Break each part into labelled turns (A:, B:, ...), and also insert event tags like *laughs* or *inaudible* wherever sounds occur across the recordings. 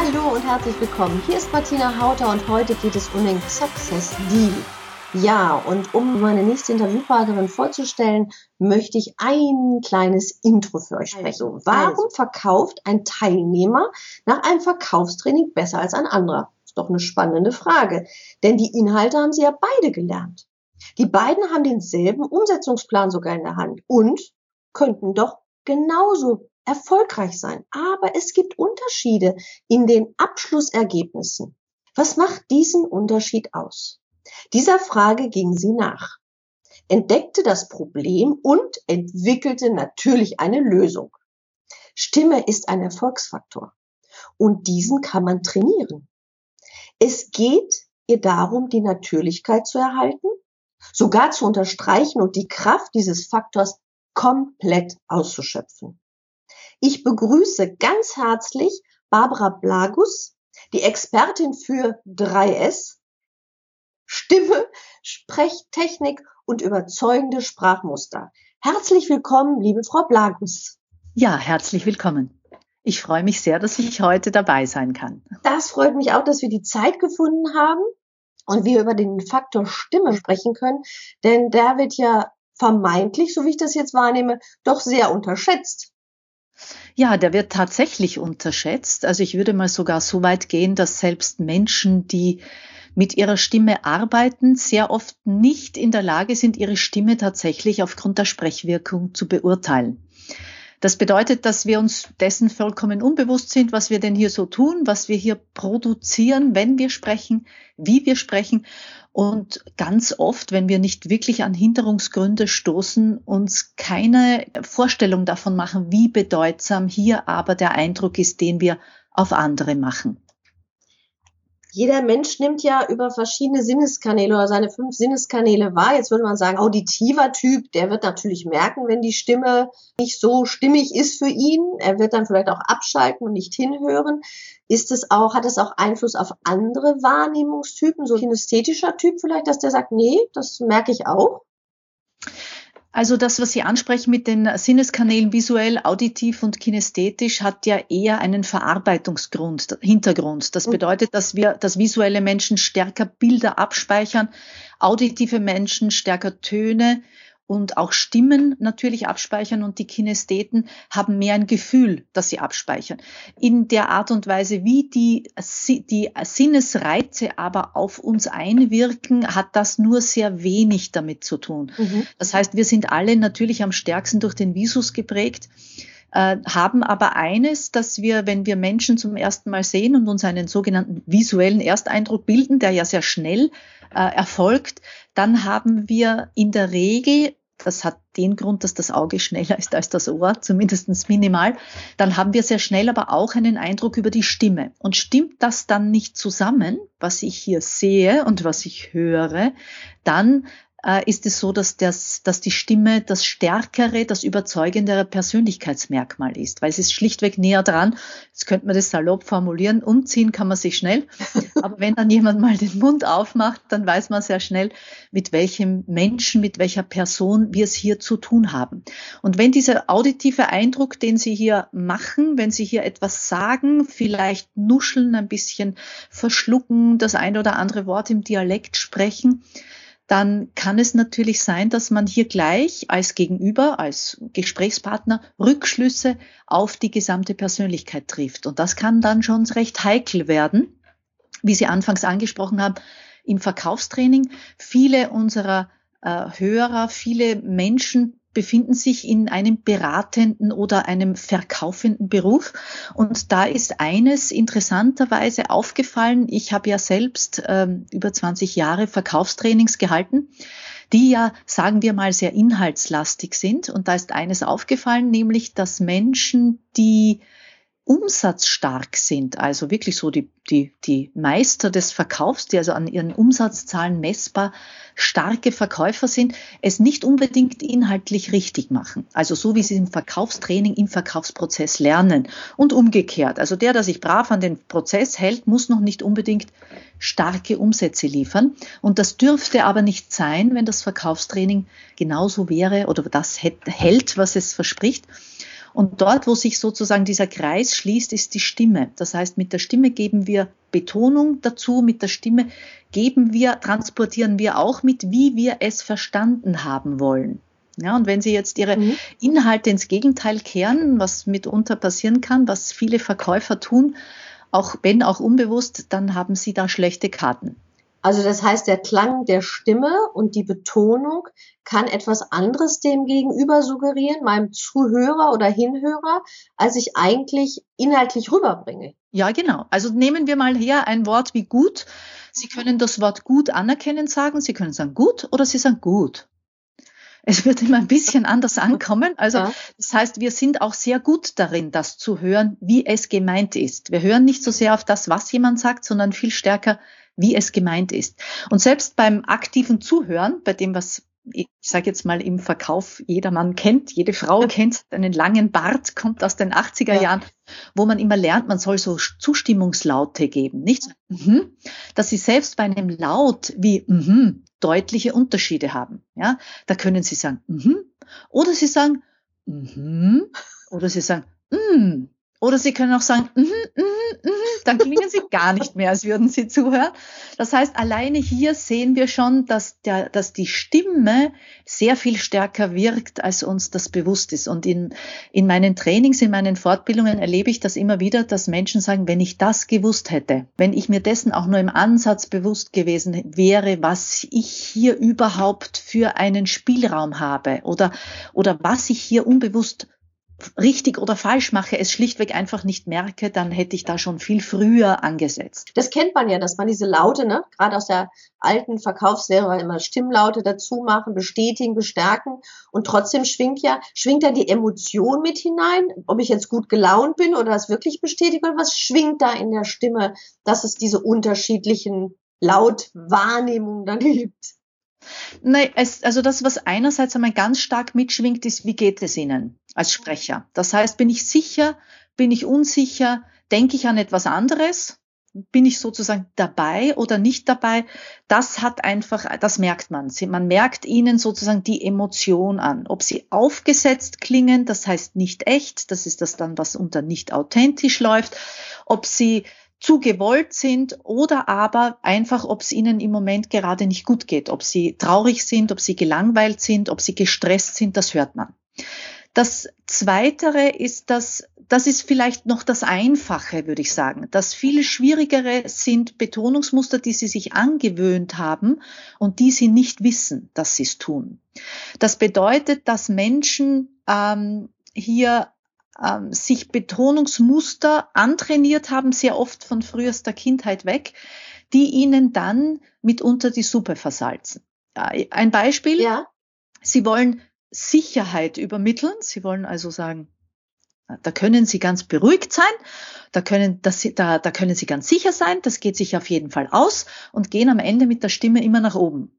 A: Hallo und herzlich willkommen. Hier ist Martina Hauter und heute geht es um den Success Deal. Ja, und um meine nächste Interviewpartnerin vorzustellen, möchte ich ein kleines Intro für euch sprechen. Also, warum also. verkauft ein Teilnehmer nach einem Verkaufstraining besser als ein anderer? Ist doch eine spannende Frage. Denn die Inhalte haben sie ja beide gelernt. Die beiden haben denselben Umsetzungsplan sogar in der Hand und könnten doch genauso erfolgreich sein. Aber es gibt Unterschiede in den Abschlussergebnissen. Was macht diesen Unterschied aus? Dieser Frage ging sie nach, entdeckte das Problem und entwickelte natürlich eine Lösung. Stimme ist ein Erfolgsfaktor und diesen kann man trainieren. Es geht ihr darum, die Natürlichkeit zu erhalten, sogar zu unterstreichen und die Kraft dieses Faktors komplett auszuschöpfen. Ich begrüße ganz herzlich Barbara Blagus, die Expertin für 3S, Stimme, Sprechtechnik und überzeugende Sprachmuster. Herzlich willkommen, liebe Frau Blagus.
B: Ja, herzlich willkommen. Ich freue mich sehr, dass ich heute dabei sein kann.
A: Das freut mich auch, dass wir die Zeit gefunden haben und wir über den Faktor Stimme sprechen können, denn der wird ja vermeintlich, so wie ich das jetzt wahrnehme, doch sehr unterschätzt.
B: Ja, der wird tatsächlich unterschätzt. Also ich würde mal sogar so weit gehen, dass selbst Menschen, die mit ihrer Stimme arbeiten, sehr oft nicht in der Lage sind, ihre Stimme tatsächlich aufgrund der Sprechwirkung zu beurteilen. Das bedeutet, dass wir uns dessen vollkommen unbewusst sind, was wir denn hier so tun, was wir hier produzieren, wenn wir sprechen, wie wir sprechen. Und ganz oft, wenn wir nicht wirklich an Hinderungsgründe stoßen, uns keine Vorstellung davon machen, wie bedeutsam hier aber der Eindruck ist, den wir auf andere machen
A: jeder Mensch nimmt ja über verschiedene Sinneskanäle oder seine fünf Sinneskanäle wahr. Jetzt würde man sagen, auditiver Typ, der wird natürlich merken, wenn die Stimme nicht so stimmig ist für ihn. Er wird dann vielleicht auch abschalten und nicht hinhören. Ist es auch, hat es auch Einfluss auf andere Wahrnehmungstypen, so kinästhetischer Typ vielleicht, dass der sagt, nee, das merke ich auch?
B: Also das, was Sie ansprechen mit den Sinneskanälen visuell, auditiv und kinästhetisch, hat ja eher einen Verarbeitungsgrund, Hintergrund. Das mhm. bedeutet, dass wir, dass visuelle Menschen stärker Bilder abspeichern, auditive Menschen stärker Töne und auch Stimmen natürlich abspeichern und die Kinestheten haben mehr ein Gefühl, dass sie abspeichern. In der Art und Weise, wie die, die Sinnesreize aber auf uns einwirken, hat das nur sehr wenig damit zu tun. Mhm. Das heißt, wir sind alle natürlich am stärksten durch den Visus geprägt äh, haben aber eines, dass wir, wenn wir Menschen zum ersten Mal sehen und uns einen sogenannten visuellen Ersteindruck bilden, der ja sehr schnell äh, erfolgt, dann haben wir in der Regel das hat den Grund, dass das Auge *laughs* schneller ist als das Ohr, zumindestens minimal. Dann haben wir sehr schnell aber auch einen Eindruck über die Stimme. Und stimmt das dann nicht zusammen, was ich hier sehe und was ich höre, dann ist es so, dass, das, dass die Stimme das stärkere, das überzeugendere Persönlichkeitsmerkmal ist, weil es ist schlichtweg näher dran. Jetzt könnte man das salopp formulieren, umziehen kann man sich schnell, *laughs* aber wenn dann jemand mal den Mund aufmacht, dann weiß man sehr schnell, mit welchem Menschen, mit welcher Person wir es hier zu tun haben. Und wenn dieser auditive Eindruck, den Sie hier machen, wenn Sie hier etwas sagen, vielleicht nuscheln, ein bisschen verschlucken, das ein oder andere Wort im Dialekt sprechen, dann kann es natürlich sein, dass man hier gleich als Gegenüber, als Gesprächspartner Rückschlüsse auf die gesamte Persönlichkeit trifft. Und das kann dann schon recht heikel werden, wie Sie anfangs angesprochen haben, im Verkaufstraining. Viele unserer äh, Hörer, viele Menschen befinden sich in einem beratenden oder einem verkaufenden Beruf. Und da ist eines interessanterweise aufgefallen. Ich habe ja selbst ähm, über 20 Jahre Verkaufstrainings gehalten, die ja, sagen wir mal, sehr inhaltslastig sind. Und da ist eines aufgefallen, nämlich, dass Menschen, die umsatzstark sind, also wirklich so die, die, die Meister des Verkaufs, die also an ihren Umsatzzahlen messbar starke Verkäufer sind, es nicht unbedingt inhaltlich richtig machen. Also so wie sie im Verkaufstraining, im Verkaufsprozess lernen und umgekehrt. Also der, der sich brav an den Prozess hält, muss noch nicht unbedingt starke Umsätze liefern. Und das dürfte aber nicht sein, wenn das Verkaufstraining genauso wäre oder das hält, was es verspricht. Und dort, wo sich sozusagen dieser Kreis schließt, ist die Stimme. Das heißt, mit der Stimme geben wir Betonung dazu, mit der Stimme geben wir, transportieren wir auch mit, wie wir es verstanden haben wollen. Ja, und wenn Sie jetzt Ihre mhm. Inhalte ins Gegenteil kehren, was mitunter passieren kann, was viele Verkäufer tun, auch wenn auch unbewusst, dann haben Sie da schlechte Karten.
A: Also das heißt, der Klang der Stimme und die Betonung kann etwas anderes dem Gegenüber suggerieren, meinem Zuhörer oder Hinhörer, als ich eigentlich inhaltlich rüberbringe.
B: Ja, genau. Also nehmen wir mal her ein Wort wie gut. Sie können das Wort gut anerkennen sagen. Sie können sagen gut oder Sie sagen gut. Es wird immer ein bisschen anders *laughs* ankommen. Also ja. das heißt, wir sind auch sehr gut darin, das zu hören, wie es gemeint ist. Wir hören nicht so sehr auf das, was jemand sagt, sondern viel stärker, wie es gemeint ist. Und selbst beim aktiven Zuhören, bei dem, was ich sage jetzt mal im Verkauf jeder Mann kennt, jede Frau kennt, einen langen Bart, kommt aus den 80er ja. Jahren, wo man immer lernt, man soll so Zustimmungslaute geben, nicht? Mhm. Dass sie selbst bei einem Laut wie mhm, deutliche Unterschiede haben. Ja, da können sie sagen mhm, oder sie sagen mhm, oder sie sagen mm, oder Sie können auch sagen, mm, mm, mm, dann klingen Sie gar nicht mehr, als würden Sie zuhören. Das heißt, alleine hier sehen wir schon, dass, der, dass die Stimme sehr viel stärker wirkt, als uns das bewusst ist. Und in, in meinen Trainings, in meinen Fortbildungen erlebe ich das immer wieder, dass Menschen sagen, wenn ich das gewusst hätte, wenn ich mir dessen auch nur im Ansatz bewusst gewesen wäre, was ich hier überhaupt für einen Spielraum habe oder, oder was ich hier unbewusst richtig oder falsch mache, es schlichtweg einfach nicht merke, dann hätte ich da schon viel früher angesetzt.
A: Das kennt man ja, dass man diese Laute, ne, gerade aus der alten Verkaufslehre immer Stimmlaute dazu machen, bestätigen, bestärken und trotzdem schwingt ja, schwingt da die Emotion mit hinein, ob ich jetzt gut gelaunt bin oder es wirklich bestätige oder was schwingt da in der Stimme, dass es diese unterschiedlichen Lautwahrnehmungen dann *laughs* gibt.
B: Nein, es, also das, was einerseits einmal ganz stark mitschwingt, ist, wie geht es Ihnen als Sprecher? Das heißt, bin ich sicher, bin ich unsicher, denke ich an etwas anderes? Bin ich sozusagen dabei oder nicht dabei? Das hat einfach, das merkt man. Man merkt ihnen sozusagen die Emotion an. Ob sie aufgesetzt klingen, das heißt nicht echt, das ist das dann, was unter nicht authentisch läuft. Ob sie zu gewollt sind oder aber einfach, ob es ihnen im Moment gerade nicht gut geht, ob sie traurig sind, ob sie gelangweilt sind, ob sie gestresst sind, das hört man. Das Zweitere ist das, das ist vielleicht noch das Einfache, würde ich sagen. Das viel Schwierigere sind Betonungsmuster, die sie sich angewöhnt haben und die sie nicht wissen, dass sie es tun. Das bedeutet, dass Menschen ähm, hier ähm, sich Betonungsmuster antrainiert haben, sehr oft von frühester Kindheit weg, die ihnen dann mitunter die Suppe versalzen. Ein Beispiel. Ja. Sie wollen Sicherheit übermitteln. Sie wollen also sagen, da können Sie ganz beruhigt sein, da können, das, da, da können Sie ganz sicher sein, das geht sich auf jeden Fall aus und gehen am Ende mit der Stimme immer nach oben.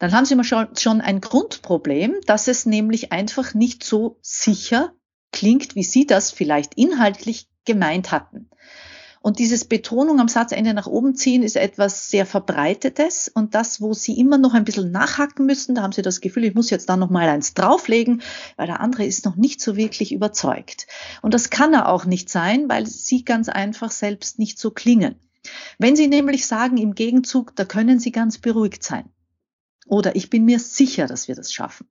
B: Dann haben Sie mal schon, schon ein Grundproblem, dass es nämlich einfach nicht so sicher klingt, wie Sie das vielleicht inhaltlich gemeint hatten. Und dieses Betonung am Satzende nach oben ziehen ist etwas sehr Verbreitetes und das, wo Sie immer noch ein bisschen nachhacken müssen, da haben Sie das Gefühl, ich muss jetzt da noch mal eins drauflegen, weil der andere ist noch nicht so wirklich überzeugt. Und das kann er auch nicht sein, weil Sie ganz einfach selbst nicht so klingen. Wenn Sie nämlich sagen im Gegenzug, da können Sie ganz beruhigt sein. Oder ich bin mir sicher, dass wir das schaffen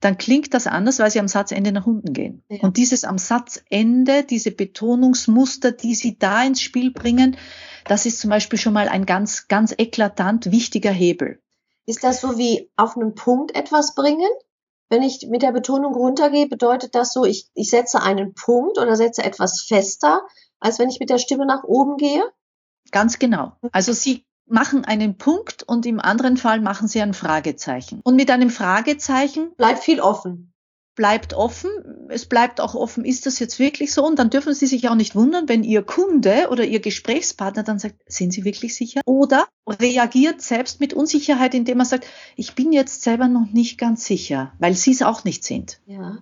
B: dann klingt das anders, weil sie am Satzende nach unten gehen. Ja. Und dieses am Satzende, diese Betonungsmuster, die sie da ins Spiel bringen, das ist zum Beispiel schon mal ein ganz, ganz eklatant wichtiger Hebel.
A: Ist das so wie auf einen Punkt etwas bringen? Wenn ich mit der Betonung runtergehe, bedeutet das so, ich, ich setze einen Punkt oder setze etwas fester, als wenn ich mit der Stimme nach oben gehe?
B: Ganz genau. Also Sie machen einen Punkt und im anderen Fall machen sie ein Fragezeichen. Und mit einem Fragezeichen
A: bleibt viel offen.
B: bleibt offen. Es bleibt auch offen, ist das jetzt wirklich so? Und dann dürfen Sie sich auch nicht wundern, wenn Ihr Kunde oder Ihr Gesprächspartner dann sagt, sind Sie wirklich sicher? Oder reagiert selbst mit Unsicherheit, indem er sagt, ich bin jetzt selber noch nicht ganz sicher, weil Sie es auch nicht sind.
A: Ja.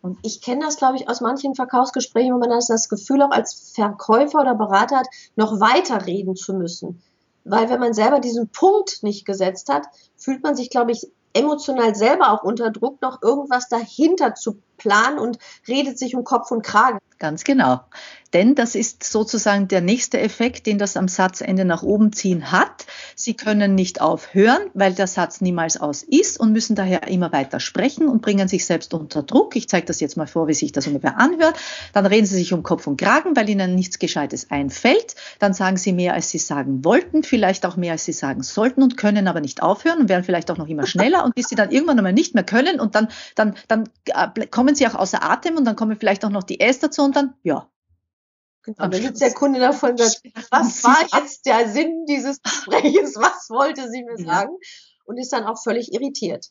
A: Und ich kenne das, glaube ich, aus manchen Verkaufsgesprächen, wo man das, das Gefühl auch als Verkäufer oder Berater hat, noch weiter reden zu müssen. Weil wenn man selber diesen Punkt nicht gesetzt hat, fühlt man sich, glaube ich, emotional selber auch unter Druck, noch irgendwas dahinter zu planen und redet sich um Kopf und Kragen.
B: Ganz genau. Denn das ist sozusagen der nächste Effekt, den das am Satzende nach oben ziehen hat. Sie können nicht aufhören, weil der Satz niemals aus ist und müssen daher immer weiter sprechen und bringen sich selbst unter Druck. Ich zeige das jetzt mal vor, wie sich das ungefähr anhört. Dann reden Sie sich um Kopf und Kragen, weil Ihnen nichts Gescheites einfällt. Dann sagen Sie mehr, als Sie sagen wollten, vielleicht auch mehr, als Sie sagen sollten und können aber nicht aufhören und werden vielleicht auch noch immer schneller und bis Sie dann irgendwann einmal nicht mehr können und dann, dann, dann äh, kommen Sie auch außer Atem und dann kommen vielleicht auch noch die S dazu und dann, ja,
A: Genau, dann sitzt der Kunde davon und sagt, *laughs* was war jetzt der Sinn dieses Gespräches? Was wollte sie mir sagen? Und ist dann auch völlig irritiert.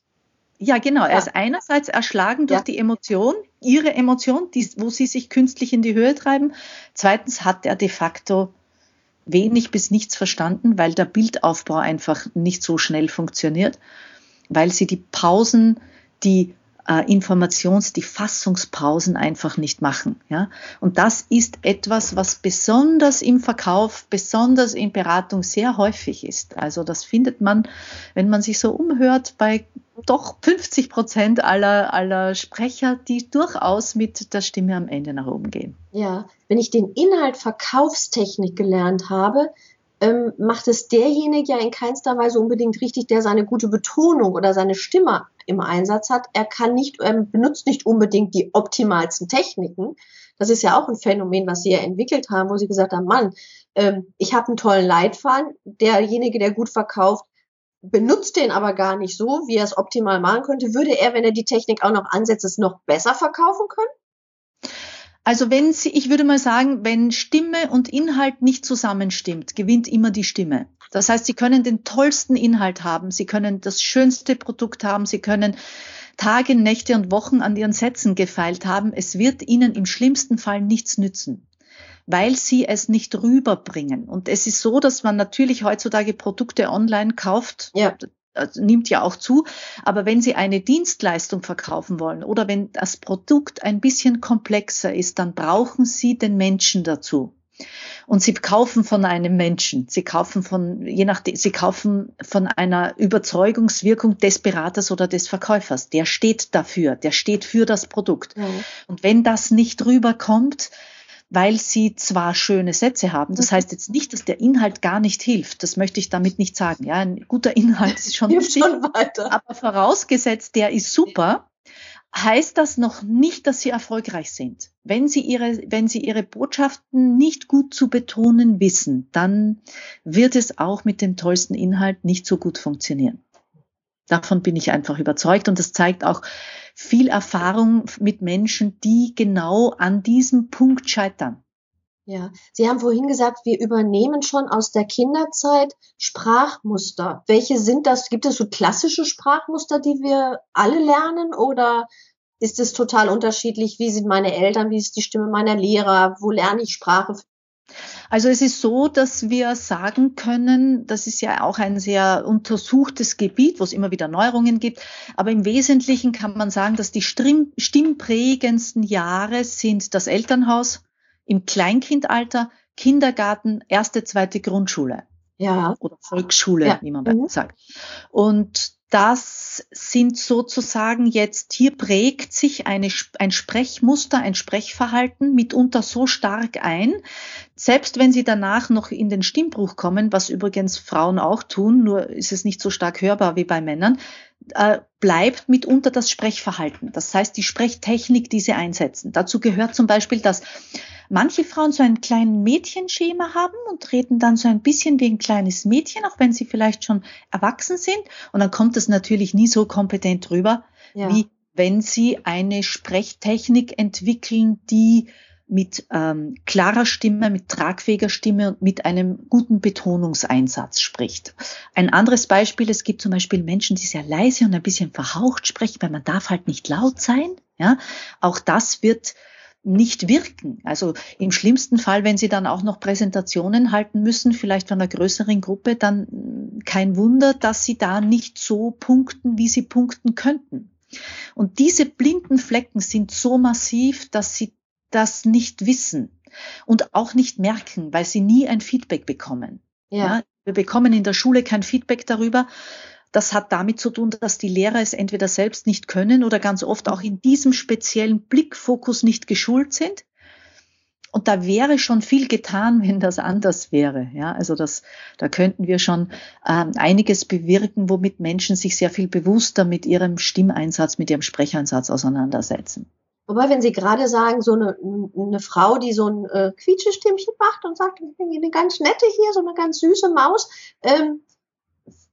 B: Ja, genau. Er ist einerseits erschlagen durch ja. die Emotion, ihre Emotion, die, wo sie sich künstlich in die Höhe treiben. Zweitens hat er de facto wenig bis nichts verstanden, weil der Bildaufbau einfach nicht so schnell funktioniert, weil sie die Pausen, die äh, Informations-, die Fassungspausen einfach nicht machen. Ja? Und das ist etwas, was besonders im Verkauf, besonders in Beratung sehr häufig ist. Also das findet man, wenn man sich so umhört, bei doch 50 Prozent aller, aller Sprecher, die durchaus mit der Stimme am Ende nach oben gehen.
A: Ja, wenn ich den Inhalt Verkaufstechnik gelernt habe, ähm, macht es derjenige ja in keinster Weise unbedingt richtig, der seine gute Betonung oder seine Stimme im Einsatz hat. Er kann nicht, er benutzt nicht unbedingt die optimalsten Techniken. Das ist ja auch ein Phänomen, was sie ja entwickelt haben, wo sie gesagt haben, Mann, ähm, ich habe einen tollen Leitfaden. Derjenige, der gut verkauft, benutzt den aber gar nicht so, wie er es optimal machen könnte. Würde er, wenn er die Technik auch noch ansetzt, es noch besser verkaufen können?
B: Also wenn Sie, ich würde mal sagen, wenn Stimme und Inhalt nicht zusammenstimmt, gewinnt immer die Stimme. Das heißt, Sie können den tollsten Inhalt haben, Sie können das schönste Produkt haben, Sie können Tage, Nächte und Wochen an Ihren Sätzen gefeilt haben. Es wird Ihnen im schlimmsten Fall nichts nützen weil sie es nicht rüberbringen. Und es ist so, dass man natürlich heutzutage Produkte online kauft. Ja. Nimmt ja auch zu. Aber wenn Sie eine Dienstleistung verkaufen wollen oder wenn das Produkt ein bisschen komplexer ist, dann brauchen Sie den Menschen dazu. Und sie kaufen von einem Menschen. Sie kaufen von, je nachdem, sie kaufen von einer Überzeugungswirkung des Beraters oder des Verkäufers. Der steht dafür. Der steht für das Produkt. Mhm. Und wenn das nicht rüberkommt, weil sie zwar schöne Sätze haben. Das mhm. heißt jetzt nicht, dass der Inhalt gar nicht hilft. Das möchte ich damit nicht sagen. Ja, ein guter Inhalt ist schon, *laughs* wichtig, schon weiter. Aber vorausgesetzt, der ist super, heißt das noch nicht, dass sie erfolgreich sind. Wenn sie ihre, wenn sie ihre Botschaften nicht gut zu betonen wissen, dann wird es auch mit dem tollsten Inhalt nicht so gut funktionieren. Davon bin ich einfach überzeugt und das zeigt auch viel Erfahrung mit Menschen, die genau an diesem Punkt scheitern.
A: Ja, Sie haben vorhin gesagt, wir übernehmen schon aus der Kinderzeit Sprachmuster. Welche sind das? Gibt es so klassische Sprachmuster, die wir alle lernen oder ist es total unterschiedlich? Wie sind meine Eltern? Wie ist die Stimme meiner Lehrer? Wo lerne ich Sprache?
B: Also es ist so, dass wir sagen können, das ist ja auch ein sehr untersuchtes Gebiet, wo es immer wieder Neuerungen gibt, aber im Wesentlichen kann man sagen, dass die stimmprägendsten Jahre sind das Elternhaus, im Kleinkindalter, Kindergarten, erste, zweite Grundschule. Ja. Oder Volksschule, ja. wie man mhm. sagt. Und das sind sozusagen jetzt, hier prägt sich eine, ein Sprechmuster, ein Sprechverhalten mitunter so stark ein, selbst wenn sie danach noch in den Stimmbruch kommen, was übrigens Frauen auch tun, nur ist es nicht so stark hörbar wie bei Männern, äh, bleibt mitunter das Sprechverhalten. Das heißt, die Sprechtechnik, die sie einsetzen. Dazu gehört zum Beispiel, dass manche Frauen so ein kleines Mädchenschema haben und reden dann so ein bisschen wie ein kleines Mädchen, auch wenn sie vielleicht schon erwachsen sind. Und dann kommt das natürlich nie so kompetent rüber, ja. wie wenn sie eine Sprechtechnik entwickeln, die mit ähm, klarer Stimme, mit tragfähiger Stimme und mit einem guten Betonungseinsatz spricht. Ein anderes Beispiel, es gibt zum Beispiel Menschen, die sehr leise und ein bisschen verhaucht sprechen, weil man darf halt nicht laut sein. Ja, auch das wird nicht wirken. Also im schlimmsten Fall, wenn Sie dann auch noch Präsentationen halten müssen, vielleicht von einer größeren Gruppe, dann kein Wunder, dass Sie da nicht so punkten, wie Sie punkten könnten. Und diese blinden Flecken sind so massiv, dass Sie das nicht wissen und auch nicht merken, weil Sie nie ein Feedback bekommen. Ja. ja wir bekommen in der Schule kein Feedback darüber, das hat damit zu tun, dass die Lehrer es entweder selbst nicht können oder ganz oft auch in diesem speziellen Blickfokus nicht geschult sind. Und da wäre schon viel getan, *laughs* wenn das anders wäre. Ja, also das, da könnten wir schon ähm, einiges bewirken, womit Menschen sich sehr viel bewusster mit ihrem Stimmeinsatz, mit ihrem Sprecheinsatz auseinandersetzen.
A: Wobei, wenn Sie gerade sagen, so eine, eine Frau, die so ein äh, Quietschestimmchen macht und sagt, ich bin eine ganz nette hier, so eine ganz süße Maus, ähm,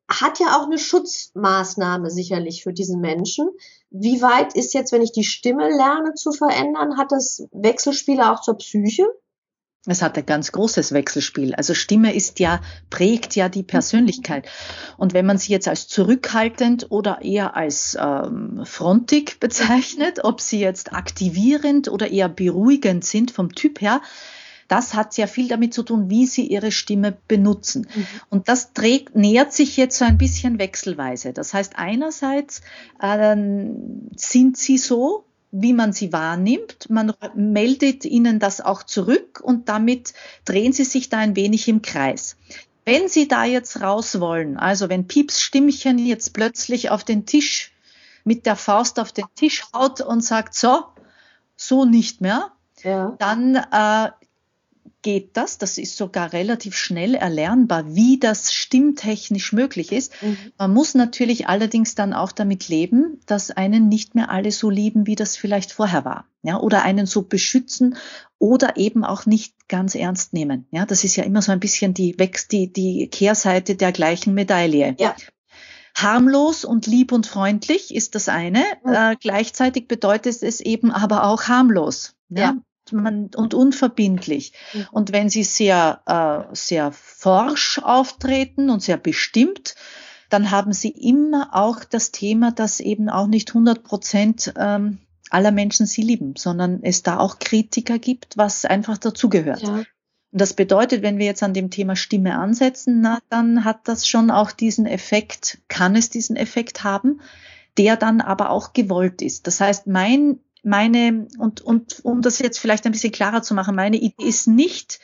A: hat ja auch eine Schutzmaßnahme sicherlich für diesen Menschen. Wie weit ist jetzt, wenn ich die Stimme lerne zu verändern, hat das Wechselspiele auch zur Psyche?
B: Es hat ein ganz großes Wechselspiel. Also Stimme ist ja, prägt ja die Persönlichkeit. Und wenn man sie jetzt als zurückhaltend oder eher als ähm, frontig bezeichnet, ob sie jetzt aktivierend oder eher beruhigend sind vom Typ her, das hat sehr viel damit zu tun, wie sie ihre Stimme benutzen. Mhm. Und das trägt, nähert sich jetzt so ein bisschen wechselweise. Das heißt, einerseits äh, sind sie so, wie man sie wahrnimmt. Man meldet ihnen das auch zurück und damit drehen sie sich da ein wenig im Kreis. Wenn Sie da jetzt raus wollen, also wenn Pieps Stimmchen jetzt plötzlich auf den Tisch mit der Faust auf den Tisch haut und sagt, so, so nicht mehr, ja. dann äh, geht das. Das ist sogar relativ schnell erlernbar, wie das stimmtechnisch möglich ist. Mhm. Man muss natürlich allerdings dann auch damit leben, dass einen nicht mehr alle so lieben, wie das vielleicht vorher war. Ja, oder einen so beschützen oder eben auch nicht ganz ernst nehmen. Ja, das ist ja immer so ein bisschen die, die, die Kehrseite der gleichen Medaille. Ja. Harmlos und lieb und freundlich ist das eine. Mhm. Äh, gleichzeitig bedeutet es eben aber auch harmlos. Ja. ja man, und unverbindlich. Mhm. Und wenn sie sehr, äh, sehr forsch auftreten und sehr bestimmt, dann haben sie immer auch das Thema, dass eben auch nicht 100 Prozent ähm, aller Menschen sie lieben, sondern es da auch Kritiker gibt, was einfach dazugehört. Ja. Und das bedeutet, wenn wir jetzt an dem Thema Stimme ansetzen, na, dann hat das schon auch diesen Effekt, kann es diesen Effekt haben, der dann aber auch gewollt ist. Das heißt, mein meine, und, und um das jetzt vielleicht ein bisschen klarer zu machen, meine Idee ist nicht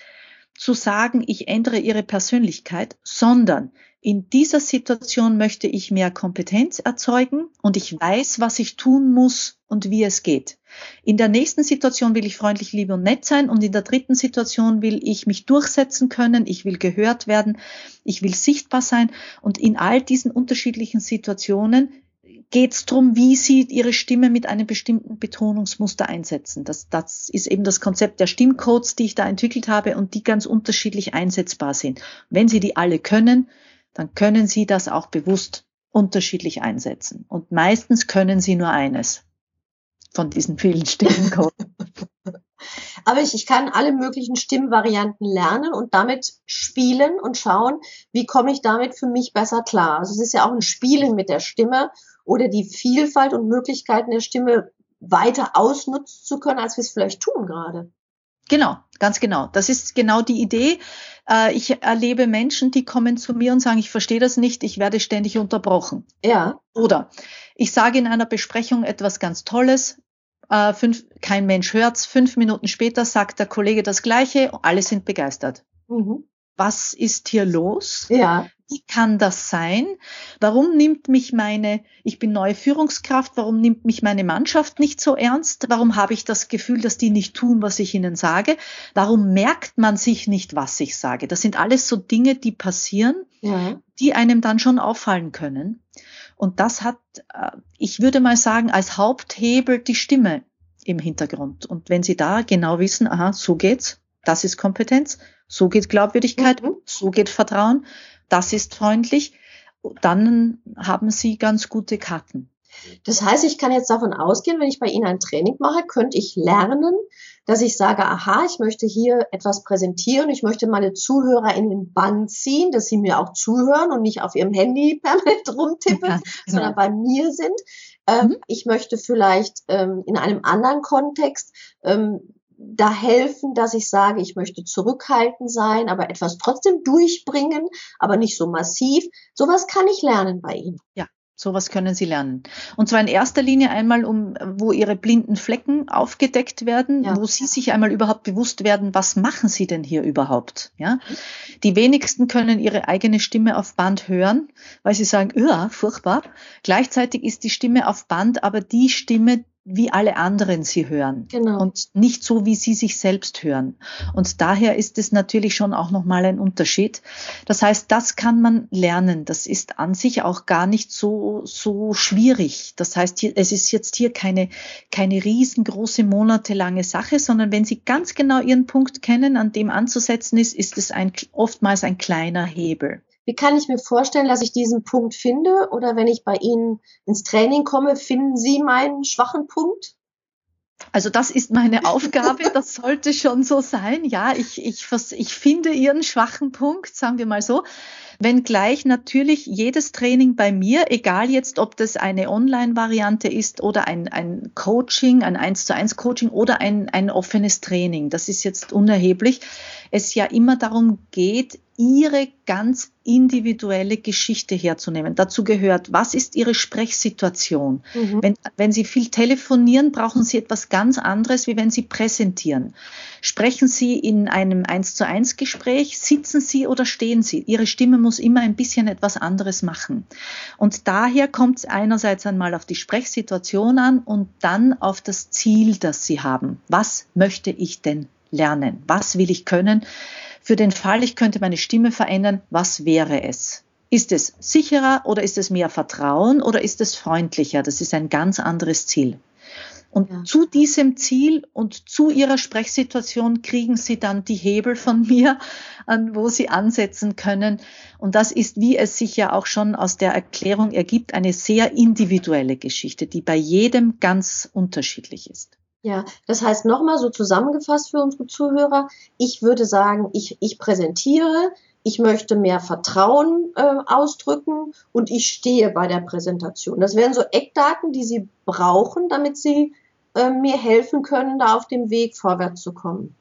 B: zu sagen, ich ändere ihre Persönlichkeit, sondern in dieser Situation möchte ich mehr Kompetenz erzeugen und ich weiß, was ich tun muss und wie es geht. In der nächsten Situation will ich freundlich, liebe und nett sein und in der dritten Situation will ich mich durchsetzen können, ich will gehört werden, ich will sichtbar sein und in all diesen unterschiedlichen Situationen geht es darum, wie sie ihre Stimme mit einem bestimmten Betonungsmuster einsetzen. Das, das ist eben das Konzept der Stimmcodes, die ich da entwickelt habe und die ganz unterschiedlich einsetzbar sind. Wenn Sie die alle können, dann können Sie das auch bewusst unterschiedlich einsetzen. Und meistens können Sie nur eines von diesen vielen Stimmcodes. *laughs* *laughs*
A: Aber ich, ich kann alle möglichen Stimmvarianten lernen und damit spielen und schauen, wie komme ich damit für mich besser klar. Also es ist ja auch ein Spielen mit der Stimme oder die Vielfalt und Möglichkeiten der Stimme weiter ausnutzen zu können, als wir es vielleicht tun gerade.
B: Genau, ganz genau. Das ist genau die Idee. Äh, ich erlebe Menschen, die kommen zu mir und sagen, ich verstehe das nicht, ich werde ständig unterbrochen. Ja. Oder ich sage in einer Besprechung etwas ganz Tolles, äh, fünf, kein Mensch hört's, fünf Minuten später sagt der Kollege das Gleiche, alle sind begeistert. Mhm. Was ist hier los? Ja. Wie kann das sein? Warum nimmt mich meine, ich bin neue Führungskraft, warum nimmt mich meine Mannschaft nicht so ernst? Warum habe ich das Gefühl, dass die nicht tun, was ich ihnen sage? Warum merkt man sich nicht, was ich sage? Das sind alles so Dinge, die passieren, ja. die einem dann schon auffallen können. Und das hat, äh, ich würde mal sagen, als Haupthebel die Stimme im Hintergrund. Und wenn Sie da genau wissen, aha, so geht's, das ist Kompetenz, so geht Glaubwürdigkeit, mhm. so geht Vertrauen, das ist freundlich, dann haben Sie ganz gute Karten.
A: Das heißt, ich kann jetzt davon ausgehen, wenn ich bei Ihnen ein Training mache, könnte ich lernen, dass ich sage, aha, ich möchte hier etwas präsentieren, ich möchte meine Zuhörer in den Bann ziehen, dass sie mir auch zuhören und nicht auf ihrem Handy *laughs* permanent rumtippen, ja, genau. sondern bei mir sind. Ähm, mhm. Ich möchte vielleicht ähm, in einem anderen Kontext ähm, da helfen, dass ich sage, ich möchte zurückhaltend sein, aber etwas trotzdem durchbringen, aber nicht so massiv. Sowas kann ich lernen bei Ihnen.
B: Ja, Sowas können Sie lernen. Und zwar in erster Linie einmal, um, wo Ihre blinden Flecken aufgedeckt werden, ja. wo Sie sich einmal überhaupt bewusst werden, was machen Sie denn hier überhaupt? Ja? Die wenigsten können ihre eigene Stimme auf Band hören, weil sie sagen, ja, furchtbar. Gleichzeitig ist die Stimme auf Band aber die Stimme, wie alle anderen sie hören genau. und nicht so, wie sie sich selbst hören. Und daher ist es natürlich schon auch nochmal ein Unterschied. Das heißt, das kann man lernen. Das ist an sich auch gar nicht so, so schwierig. Das heißt, es ist jetzt hier keine, keine riesengroße monatelange Sache, sondern wenn Sie ganz genau Ihren Punkt kennen, an dem anzusetzen ist, ist es ein, oftmals ein kleiner Hebel.
A: Wie kann ich mir vorstellen, dass ich diesen Punkt finde? Oder wenn ich bei Ihnen ins Training komme, finden Sie meinen schwachen Punkt?
B: Also das ist meine *laughs* Aufgabe, das sollte schon so sein. Ja, ich, ich, ich finde Ihren schwachen Punkt, sagen wir mal so. Wenngleich natürlich jedes Training bei mir, egal jetzt, ob das eine Online-Variante ist oder ein, ein Coaching, ein 1 zu 1 Coaching oder ein, ein offenes Training, das ist jetzt unerheblich, es ja immer darum geht, ihre ganz individuelle Geschichte herzunehmen. Dazu gehört, was ist Ihre Sprechsituation? Mhm. Wenn, wenn Sie viel telefonieren, brauchen Sie etwas ganz anderes, wie wenn Sie präsentieren. Sprechen Sie in einem 1 zu 1 Gespräch, sitzen Sie oder stehen Sie? Ihre Stimme muss immer ein bisschen etwas anderes machen. Und daher kommt es einerseits einmal auf die Sprechsituation an und dann auf das Ziel, das Sie haben. Was möchte ich denn lernen? Was will ich können? Für den Fall, ich könnte meine Stimme verändern, was wäre es? Ist es sicherer oder ist es mehr Vertrauen oder ist es freundlicher? Das ist ein ganz anderes Ziel. Und ja. zu diesem Ziel und zu ihrer Sprechsituation kriegen sie dann die Hebel von *laughs* mir, an wo sie ansetzen können. Und das ist, wie es sich ja auch schon aus der Erklärung ergibt, eine sehr individuelle Geschichte, die bei jedem ganz unterschiedlich ist.
A: Ja, das heißt nochmal so zusammengefasst für unsere Zuhörer, ich würde sagen, ich, ich präsentiere, ich möchte mehr Vertrauen äh, ausdrücken und ich stehe bei der Präsentation. Das wären so Eckdaten, die Sie brauchen, damit Sie äh, mir helfen können, da auf dem Weg vorwärts zu kommen.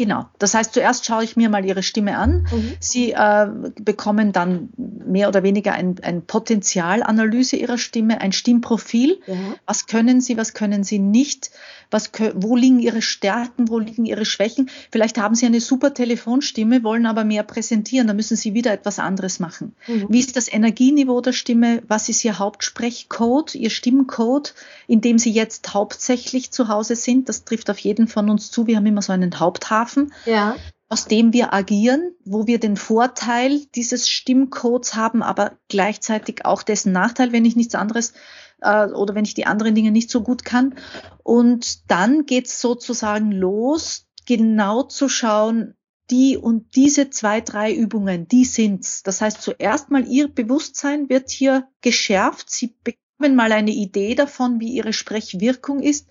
B: Genau. Das heißt, zuerst schaue ich mir mal Ihre Stimme an. Mhm. Sie äh, bekommen dann mehr oder weniger ein, ein Potenzialanalyse Ihrer Stimme, ein Stimmprofil. Ja. Was können Sie, was können Sie nicht? Was, wo liegen Ihre Stärken, wo liegen Ihre Schwächen? Vielleicht haben Sie eine super Telefonstimme, wollen aber mehr präsentieren. Da müssen Sie wieder etwas anderes machen. Mhm. Wie ist das Energieniveau der Stimme? Was ist Ihr Hauptsprechcode, Ihr Stimmcode, in dem Sie jetzt hauptsächlich zu Hause sind? Das trifft auf jeden von uns zu. Wir haben immer so einen Haupthafen schaffen, ja. aus dem wir agieren, wo wir den Vorteil dieses Stimmcodes haben, aber gleichzeitig auch dessen Nachteil, wenn ich nichts anderes äh, oder wenn ich die anderen Dinge nicht so gut kann. Und dann geht's sozusagen los, genau zu schauen, die und diese zwei, drei Übungen, die sind's. Das heißt, zuerst mal Ihr Bewusstsein wird hier geschärft. Sie bekommen mal eine Idee davon, wie Ihre Sprechwirkung ist.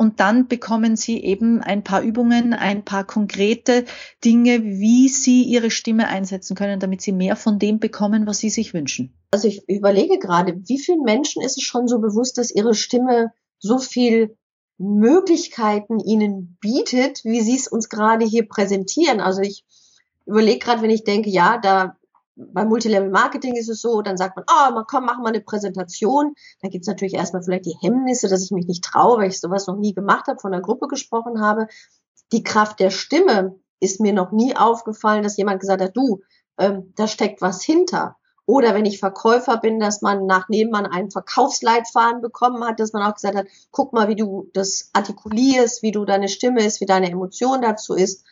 B: Und dann bekommen Sie eben ein paar Übungen, ein paar konkrete Dinge, wie Sie Ihre Stimme einsetzen können, damit Sie mehr von dem bekommen, was Sie sich wünschen.
A: Also ich überlege gerade, wie vielen Menschen ist es schon so bewusst, dass ihre Stimme so viel Möglichkeiten ihnen bietet, wie sie es uns gerade hier präsentieren. Also ich überlege gerade, wenn ich denke, ja, da beim Multilevel-Marketing ist es so, dann sagt man, oh, komm, machen wir eine Präsentation. Da gibt es natürlich erstmal vielleicht die Hemmnisse, dass ich mich nicht traue, weil ich sowas noch nie gemacht habe, von der Gruppe gesprochen habe. Die Kraft der Stimme ist mir noch nie aufgefallen, dass jemand gesagt hat, du, ähm, da steckt was hinter. Oder wenn ich Verkäufer bin, dass man nach Nebenmann einen Verkaufsleitfaden bekommen hat, dass man auch gesagt hat, guck mal, wie du das artikulierst, wie du deine Stimme ist, wie deine Emotion dazu ist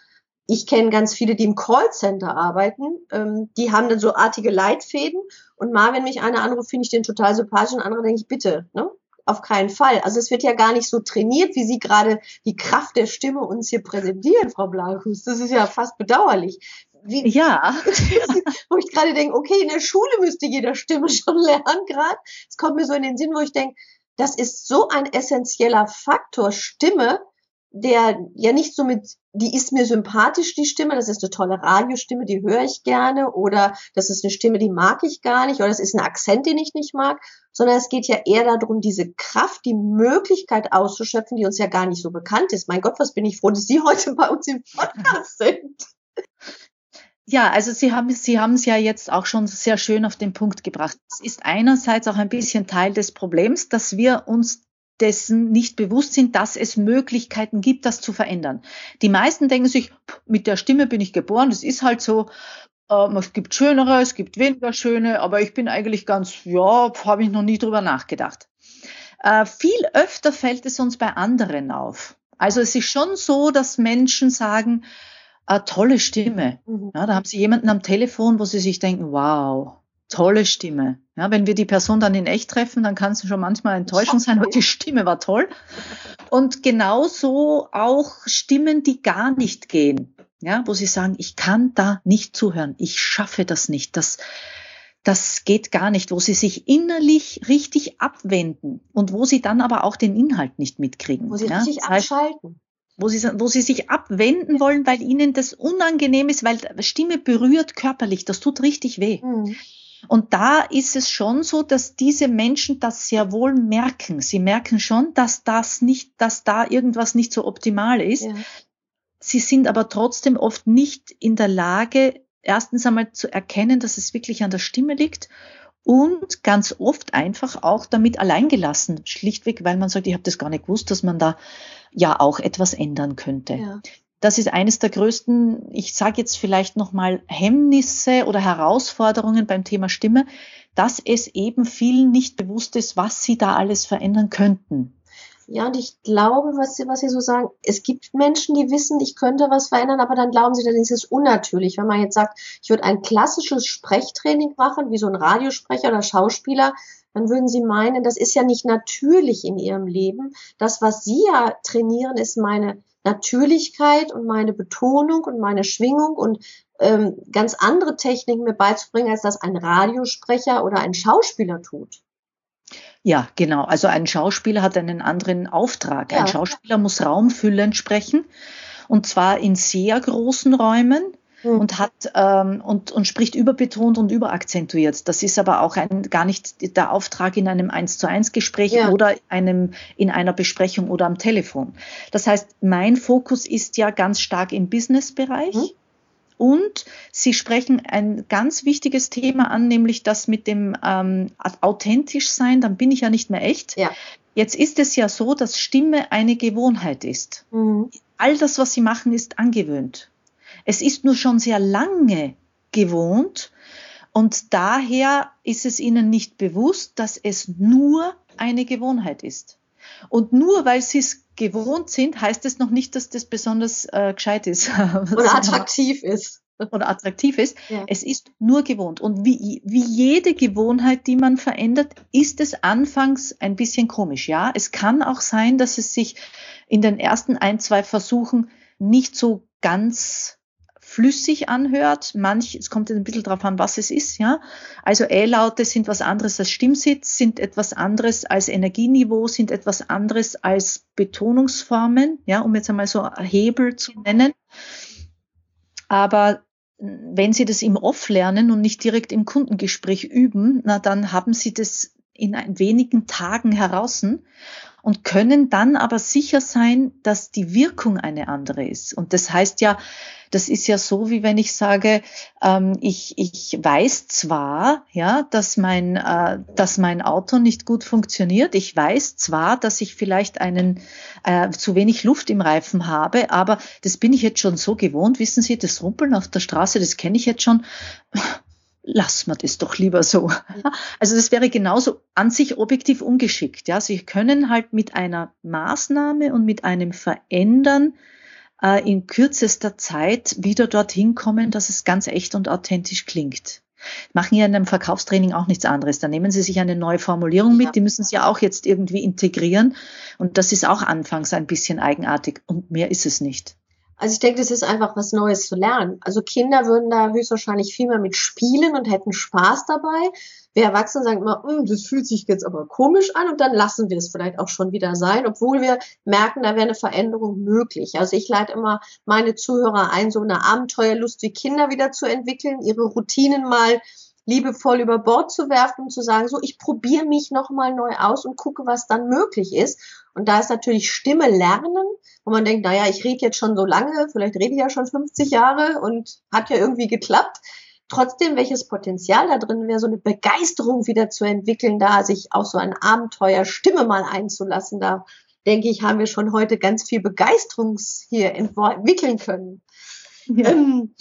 A: ich kenne ganz viele, die im Callcenter arbeiten. Ähm, die haben dann so artige Leitfäden. Und mal, wenn mich einer anruft, finde ich den total sympathisch und andere denke ich, bitte, ne? Auf keinen Fall. Also es wird ja gar nicht so trainiert, wie Sie gerade die Kraft der Stimme uns hier präsentieren, Frau Blankus. Das ist ja fast bedauerlich. Wie, ja. *laughs* wo ich gerade denke, okay, in der Schule müsste jeder Stimme schon lernen gerade. Es kommt mir so in den Sinn, wo ich denke, das ist so ein essentieller Faktor, Stimme, der ja nicht so mit, die ist mir sympathisch, die Stimme, das ist eine tolle Radiostimme, die höre ich gerne, oder das ist eine Stimme, die mag ich gar nicht, oder das ist ein Akzent, den ich nicht mag, sondern es geht ja eher darum, diese Kraft, die Möglichkeit auszuschöpfen, die uns ja gar nicht so bekannt ist. Mein Gott, was bin ich froh, dass Sie heute bei uns im Podcast sind.
B: Ja, also Sie haben, Sie haben es ja jetzt auch schon sehr schön auf den Punkt gebracht. Es ist einerseits auch ein bisschen Teil des Problems, dass wir uns dessen nicht bewusst sind, dass es Möglichkeiten gibt, das zu verändern. Die meisten denken sich, mit der Stimme bin ich geboren, das ist halt so. Ähm, es gibt schönere, es gibt weniger schöne, aber ich bin eigentlich ganz, ja, habe ich noch nie drüber nachgedacht. Äh, viel öfter fällt es uns bei anderen auf. Also es ist schon so, dass Menschen sagen, äh, tolle Stimme. Mhm. Ja, da haben sie jemanden am Telefon, wo sie sich denken, wow, tolle Stimme. Ja, wenn wir die Person dann in echt treffen, dann kann es schon manchmal enttäuschend sein, aber die Stimme war toll. Und genauso auch Stimmen, die gar nicht gehen. Ja, wo sie sagen, ich kann da nicht zuhören, ich schaffe das nicht, das, das geht gar nicht, wo sie sich innerlich richtig abwenden und wo sie dann aber auch den Inhalt nicht mitkriegen.
A: Wo sie
B: ja?
A: richtig abschalten
B: wo sie, wo sie sich abwenden wollen, weil ihnen das unangenehm ist, weil Stimme berührt körperlich, das tut richtig weh. Mhm. Und da ist es schon so, dass diese Menschen das sehr wohl merken. Sie merken schon, dass das nicht, dass da irgendwas nicht so optimal ist. Ja. Sie sind aber trotzdem oft nicht in der Lage, erstens einmal zu erkennen, dass es wirklich an der Stimme liegt und ganz oft einfach auch damit alleingelassen, schlichtweg, weil man sagt, ich habe das gar nicht gewusst, dass man da ja auch etwas ändern könnte. Ja das ist eines der größten, ich sage jetzt vielleicht nochmal Hemmnisse oder Herausforderungen beim Thema Stimme, dass es eben vielen nicht bewusst ist, was sie da alles verändern könnten.
A: Ja, und ich glaube, was Sie, was Sie so sagen, es gibt Menschen, die wissen, ich könnte was verändern, aber dann glauben sie, dann ist es unnatürlich. Wenn man jetzt sagt, ich würde ein klassisches Sprechtraining machen, wie so ein Radiosprecher oder Schauspieler, dann würden sie meinen, das ist ja nicht natürlich in ihrem Leben. Das, was sie ja trainieren, ist meine Natürlichkeit und meine Betonung und meine Schwingung und ähm, ganz andere Techniken mir beizubringen, als das ein Radiosprecher oder ein Schauspieler tut.
B: Ja, genau. Also ein Schauspieler hat einen anderen Auftrag. Ja. Ein Schauspieler muss raumfüllend sprechen und zwar in sehr großen Räumen mhm. und hat ähm, und, und spricht überbetont und überakzentuiert. Das ist aber auch ein, gar nicht der Auftrag in einem eins zu eins Gespräch ja. oder einem in einer Besprechung oder am Telefon. Das heißt, mein Fokus ist ja ganz stark im Businessbereich. Mhm. Und Sie sprechen ein ganz wichtiges Thema an, nämlich das mit dem ähm, authentisch sein, dann bin ich ja nicht mehr echt. Ja. Jetzt ist es ja so, dass Stimme eine Gewohnheit ist. Mhm. All das, was Sie machen, ist angewöhnt. Es ist nur schon sehr lange gewohnt und daher ist es ihnen nicht bewusst, dass es nur eine Gewohnheit ist. Und nur weil sie es gewohnt sind, heißt es noch nicht, dass das besonders äh, gescheit ist. *laughs*
A: Oder attraktiv ist.
B: Oder attraktiv ist. Ja. Es ist nur gewohnt. Und wie, wie jede Gewohnheit, die man verändert, ist es anfangs ein bisschen komisch. Ja, es kann auch sein, dass es sich in den ersten ein, zwei Versuchen nicht so ganz flüssig anhört. Manch, es kommt ein bisschen drauf an, was es ist, ja. Also Ä-Laute sind was anderes als Stimmsitz, sind etwas anderes als Energieniveau, sind etwas anderes als Betonungsformen, ja, um jetzt einmal so Hebel zu nennen. Aber wenn Sie das im Off lernen und nicht direkt im Kundengespräch üben, na dann haben Sie das in wenigen Tagen heraus und können dann aber sicher sein, dass die Wirkung eine andere ist. Und das heißt ja, das ist ja so, wie wenn ich sage, ähm, ich, ich weiß zwar, ja, dass mein, äh, dass mein Auto nicht gut funktioniert. Ich weiß zwar, dass ich vielleicht einen äh, zu wenig Luft im Reifen habe, aber das bin ich jetzt schon so gewohnt. Wissen Sie, das Rumpeln auf der Straße, das kenne ich jetzt schon lass wir das doch lieber so. *laughs* Also das wäre genauso an sich objektiv ungeschickt. Ja, Sie können halt mit einer Maßnahme und mit einem Verändern äh, in kürzester Zeit wieder dorthin kommen, dass es ganz echt und authentisch klingt. Machen ja in einem Verkaufstraining auch nichts anderes. Da nehmen Sie sich eine neue Formulierung mit, die müssen Sie ja auch jetzt irgendwie integrieren. Und das ist auch anfangs ein bisschen eigenartig. Und mehr ist es nicht.
A: Also ich denke, das ist einfach was Neues zu lernen. Also Kinder würden da höchstwahrscheinlich viel mehr mit spielen und hätten Spaß dabei. Wir Erwachsene sagen immer, hm, das fühlt sich jetzt aber komisch an und dann lassen wir es vielleicht auch schon wieder sein, obwohl wir merken, da wäre eine Veränderung möglich. Also ich leite immer meine Zuhörer ein, so eine Abenteuerlust wie Kinder wieder zu entwickeln, ihre Routinen mal liebevoll über Bord zu werfen und zu sagen, so, ich probiere mich nochmal neu aus und gucke, was dann möglich ist. Und da ist natürlich Stimme lernen, wo man denkt, naja, ich rede jetzt schon so lange, vielleicht rede ich ja schon 50 Jahre und hat ja irgendwie geklappt. Trotzdem, welches Potenzial da drin wäre, so eine Begeisterung wieder zu entwickeln, da sich auf so ein Abenteuer Stimme mal einzulassen, da denke ich, haben wir schon heute ganz viel Begeisterung hier entwickeln können. Ja. Ähm,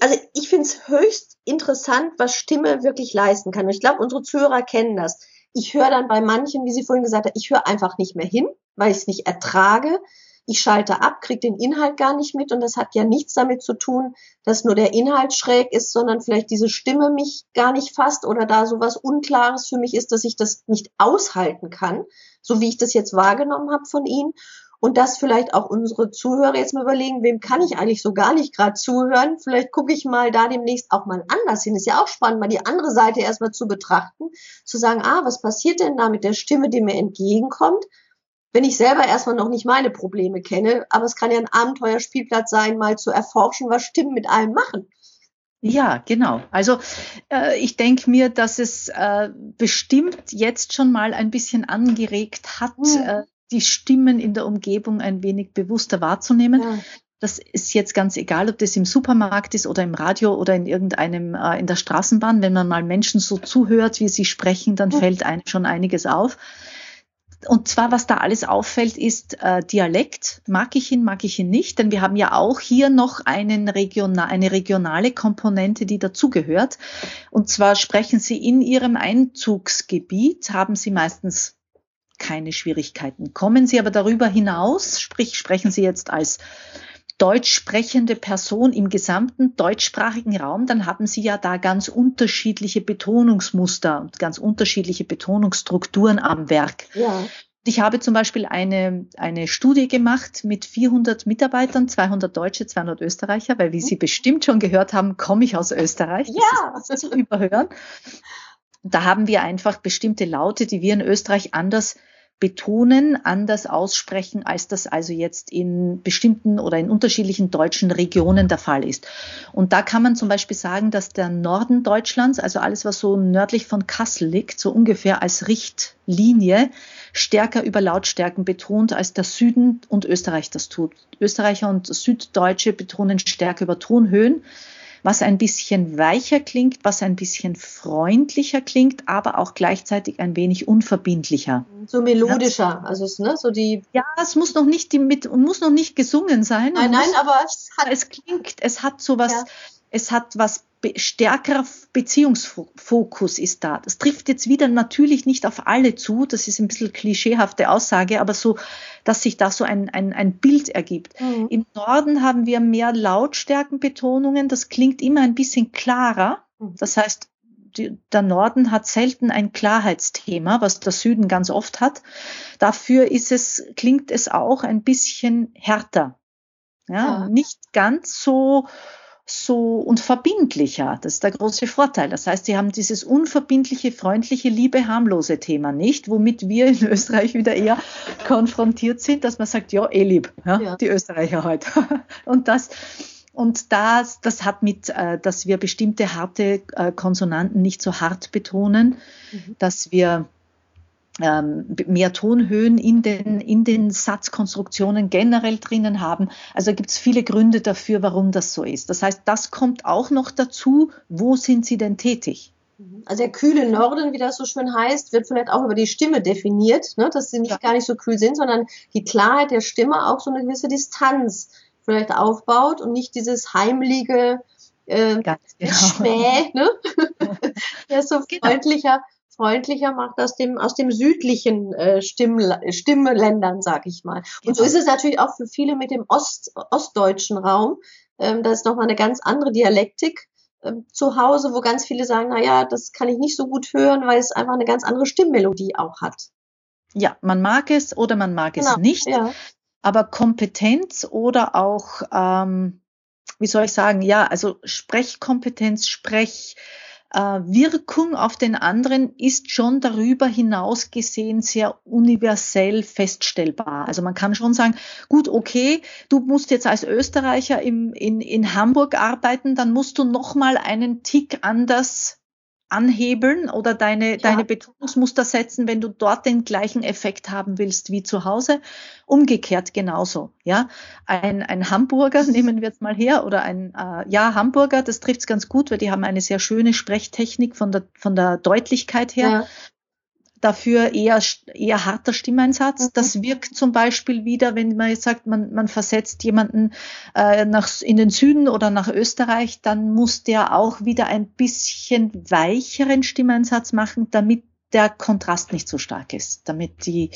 A: also ich finde es höchst interessant, was Stimme wirklich leisten kann. Und ich glaube, unsere Zuhörer kennen das. Ich höre dann bei manchen, wie Sie vorhin gesagt haben, ich höre einfach nicht mehr hin, weil ich es nicht ertrage. Ich schalte ab, kriege den Inhalt gar nicht mit und das hat ja nichts damit zu tun, dass nur der Inhalt schräg ist, sondern vielleicht diese Stimme mich gar nicht fasst oder da so was Unklares für mich ist, dass ich das nicht aushalten kann, so wie ich das jetzt wahrgenommen habe von Ihnen und dass vielleicht auch unsere Zuhörer jetzt mal überlegen, wem kann ich eigentlich so gar nicht gerade zuhören? Vielleicht gucke ich mal da demnächst auch mal anders hin. Ist ja auch spannend, mal die andere Seite erstmal zu betrachten, zu sagen, ah, was passiert denn da mit der Stimme, die mir entgegenkommt? Wenn ich selber erstmal noch nicht meine Probleme kenne, aber es kann ja ein Abenteuerspielplatz sein, mal zu erforschen, was Stimmen mit einem machen.
B: Ja, genau. Also äh, ich denke mir, dass es äh, bestimmt jetzt schon mal ein bisschen angeregt hat, hm. äh, die Stimmen in der Umgebung ein wenig bewusster wahrzunehmen. Ja. Das ist jetzt ganz egal, ob das im Supermarkt ist oder im Radio oder in irgendeinem äh, in der Straßenbahn. Wenn man mal Menschen so zuhört, wie sie sprechen, dann ja. fällt einem schon einiges auf. Und zwar, was da alles auffällt, ist äh, Dialekt. Mag ich ihn, mag ich ihn nicht, denn wir haben ja auch hier noch einen regional, eine regionale Komponente, die dazugehört. Und zwar sprechen Sie in Ihrem Einzugsgebiet, haben Sie meistens keine Schwierigkeiten. Kommen Sie aber darüber hinaus, sprich sprechen Sie jetzt als deutsch sprechende Person im gesamten deutschsprachigen Raum, dann haben Sie ja da ganz unterschiedliche Betonungsmuster und ganz unterschiedliche Betonungsstrukturen am Werk. Ja. Ich habe zum Beispiel eine, eine Studie gemacht mit 400 Mitarbeitern, 200 Deutsche, 200 Österreicher, weil wie Sie bestimmt schon gehört haben, komme ich aus Österreich. Ja. Das ist zu überhören. Da haben wir einfach bestimmte Laute, die wir in Österreich anders betonen, anders aussprechen, als das also jetzt in bestimmten oder in unterschiedlichen deutschen Regionen der Fall ist. Und da kann man zum Beispiel sagen, dass der Norden Deutschlands, also alles, was so nördlich von Kassel liegt, so ungefähr als Richtlinie, stärker über Lautstärken betont, als der Süden und Österreich das tut. Österreicher und Süddeutsche betonen stärker über Tonhöhen was ein bisschen weicher klingt, was ein bisschen freundlicher klingt, aber auch gleichzeitig ein wenig unverbindlicher.
A: So melodischer, also ne, so die.
B: Ja, es muss noch nicht die mit muss noch nicht gesungen sein.
A: Nein, nein,
B: muss,
A: aber es
B: hat. Es klingt, es hat sowas, ja. es hat was stärkerer Beziehungsfokus ist da. Das trifft jetzt wieder natürlich nicht auf alle zu, das ist ein bisschen klischeehafte Aussage, aber so, dass sich da so ein, ein, ein Bild ergibt. Mhm. Im Norden haben wir mehr Lautstärkenbetonungen, das klingt immer ein bisschen klarer. Mhm. Das heißt, die, der Norden hat selten ein Klarheitsthema, was der Süden ganz oft hat. Dafür ist es, klingt es auch ein bisschen härter. Ja, ja. nicht ganz so, so und verbindlicher. Das ist der große Vorteil. Das heißt, sie haben dieses unverbindliche, freundliche, liebe, harmlose Thema nicht, womit wir in Österreich wieder eher konfrontiert sind, dass man sagt, ja, eh lieb, ja, ja. die Österreicher heute. Halt. *laughs* und das, und das, das hat mit, äh, dass wir bestimmte harte äh, Konsonanten nicht so hart betonen, mhm. dass wir mehr Tonhöhen in den, in den Satzkonstruktionen generell drinnen haben. Also gibt es viele Gründe dafür, warum das so ist. Das heißt, das kommt auch noch dazu. Wo sind Sie denn tätig?
A: Also der kühle Norden, wie das so schön heißt, wird vielleicht auch über die Stimme definiert, ne? dass sie nicht ja. gar nicht so kühl sind, sondern die Klarheit der Stimme auch so eine gewisse Distanz vielleicht aufbaut und nicht dieses heimliche äh, genau. Schmäh, ne? *laughs* der ist so genau. freundlicher, freundlicher macht aus dem, aus dem südlichen äh, Stimm, Stimmländern, sag ich mal. Und so ist es natürlich auch für viele mit dem Ost, ostdeutschen Raum. Ähm, da ist nochmal eine ganz andere Dialektik ähm, zu Hause, wo ganz viele sagen, na ja, das kann ich nicht so gut hören, weil es einfach eine ganz andere Stimmmelodie auch hat.
B: Ja, man mag es oder man mag genau, es nicht. Ja. aber Kompetenz oder auch, ähm, wie soll ich sagen, ja, also Sprechkompetenz, Sprech, Wirkung auf den anderen ist schon darüber hinaus gesehen sehr universell feststellbar. Also man kann schon sagen, gut, okay, du musst jetzt als Österreicher im, in, in Hamburg arbeiten, dann musst du noch mal einen Tick anders anhebeln oder deine, ja. deine Betonungsmuster setzen, wenn du dort den gleichen Effekt haben willst wie zu Hause. Umgekehrt genauso. Ja, ein, ein Hamburger *laughs* nehmen wir jetzt mal her oder ein äh, ja Hamburger, das trifft's ganz gut, weil die haben eine sehr schöne Sprechtechnik von der von der Deutlichkeit her. Ja dafür eher, eher harter Stimmeinsatz. Mhm. Das wirkt zum Beispiel wieder, wenn man jetzt sagt, man, man versetzt jemanden äh, nach, in den Süden oder nach Österreich, dann muss der auch wieder ein bisschen weicheren Stimmeinsatz machen, damit der Kontrast nicht so stark ist, damit die